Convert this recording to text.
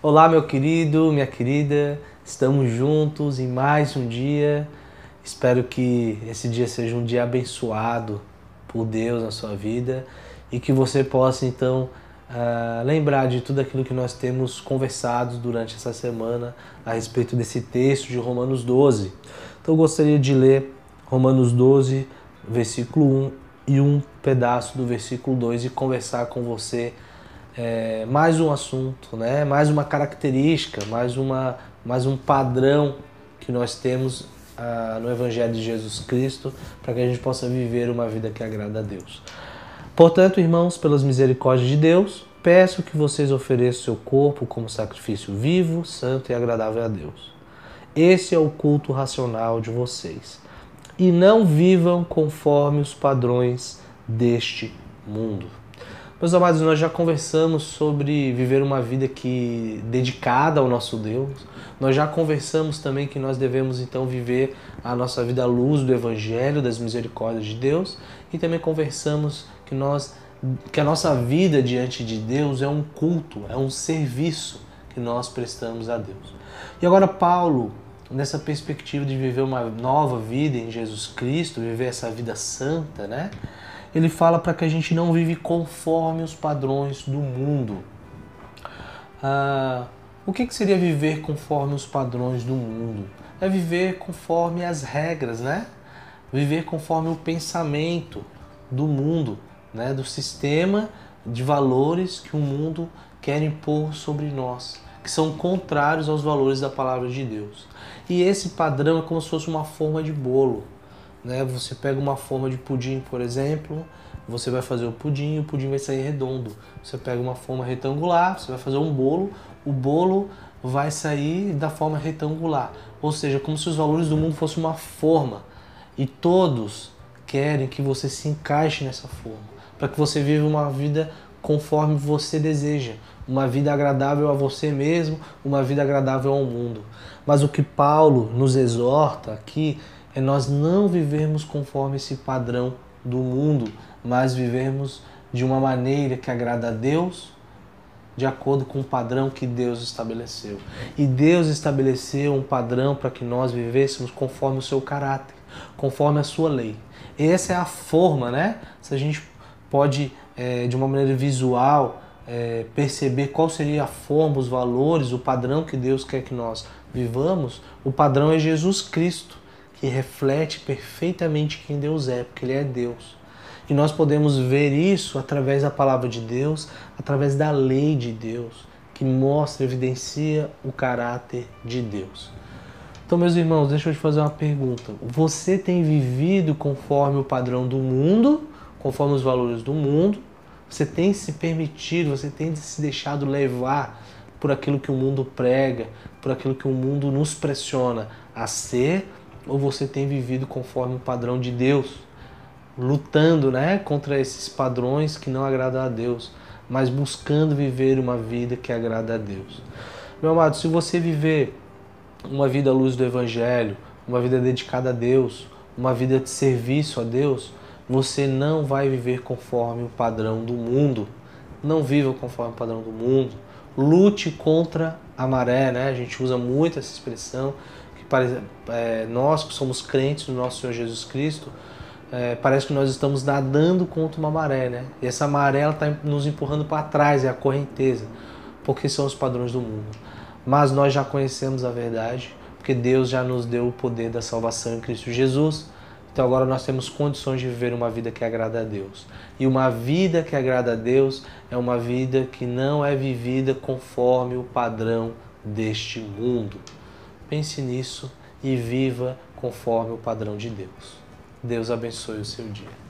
Olá, meu querido, minha querida, estamos juntos em mais um dia. Espero que esse dia seja um dia abençoado por Deus na sua vida e que você possa então uh, lembrar de tudo aquilo que nós temos conversado durante essa semana a respeito desse texto de Romanos 12. Então eu gostaria de ler Romanos 12, versículo 1 e um pedaço do versículo 2 e conversar com você é, mais um assunto, né? mais uma característica, mais, uma, mais um padrão que nós temos ah, no Evangelho de Jesus Cristo para que a gente possa viver uma vida que agrada a Deus. Portanto, irmãos, pelas misericórdias de Deus, peço que vocês ofereçam seu corpo como sacrifício vivo, santo e agradável a Deus. Esse é o culto racional de vocês. E não vivam conforme os padrões deste mundo. Meus amados, nós já conversamos sobre viver uma vida que dedicada ao nosso Deus. Nós já conversamos também que nós devemos então viver a nossa vida à luz do evangelho, das misericórdias de Deus, e também conversamos que nós que a nossa vida diante de Deus é um culto, é um serviço que nós prestamos a Deus. E agora Paulo, nessa perspectiva de viver uma nova vida em Jesus Cristo, viver essa vida santa, né? Ele fala para que a gente não vive conforme os padrões do mundo. Ah, o que, que seria viver conforme os padrões do mundo? É viver conforme as regras, né? Viver conforme o pensamento do mundo, né? do sistema de valores que o mundo quer impor sobre nós, que são contrários aos valores da palavra de Deus. E esse padrão é como se fosse uma forma de bolo. Né? Você pega uma forma de pudim, por exemplo, você vai fazer o pudim o pudim vai sair redondo. Você pega uma forma retangular, você vai fazer um bolo, o bolo vai sair da forma retangular. Ou seja, como se os valores do mundo fossem uma forma. E todos querem que você se encaixe nessa forma, para que você viva uma vida conforme você deseja, uma vida agradável a você mesmo, uma vida agradável ao mundo. Mas o que Paulo nos exorta aqui é nós não vivermos conforme esse padrão do mundo, mas vivermos de uma maneira que agrada a Deus, de acordo com o padrão que Deus estabeleceu. E Deus estabeleceu um padrão para que nós vivêssemos conforme o seu caráter, conforme a sua lei. E essa é a forma, né? Se a gente pode, é, de uma maneira visual, é, perceber qual seria a forma, os valores, o padrão que Deus quer que nós vivamos, o padrão é Jesus Cristo que reflete perfeitamente quem Deus é, porque Ele é Deus. E nós podemos ver isso através da palavra de Deus, através da lei de Deus, que mostra, evidencia o caráter de Deus. Então, meus irmãos, deixa eu te fazer uma pergunta. Você tem vivido conforme o padrão do mundo, conforme os valores do mundo? Você tem se permitido, você tem se deixado levar por aquilo que o mundo prega, por aquilo que o mundo nos pressiona a ser ou você tem vivido conforme o padrão de Deus, lutando, né, contra esses padrões que não agradam a Deus, mas buscando viver uma vida que agrada a Deus. Meu amado, se você viver uma vida à luz do evangelho, uma vida dedicada a Deus, uma vida de serviço a Deus, você não vai viver conforme o padrão do mundo. Não viva conforme o padrão do mundo. Lute contra a maré, né? A gente usa muito essa expressão é, nós que somos crentes no nosso Senhor Jesus Cristo, é, parece que nós estamos nadando contra uma maré, né? E essa maré está nos empurrando para trás, é a correnteza, porque são os padrões do mundo. Mas nós já conhecemos a verdade, porque Deus já nos deu o poder da salvação em Cristo Jesus. Então agora nós temos condições de viver uma vida que agrada a Deus. E uma vida que agrada a Deus é uma vida que não é vivida conforme o padrão deste mundo. Pense nisso e viva conforme o padrão de Deus. Deus abençoe o seu dia.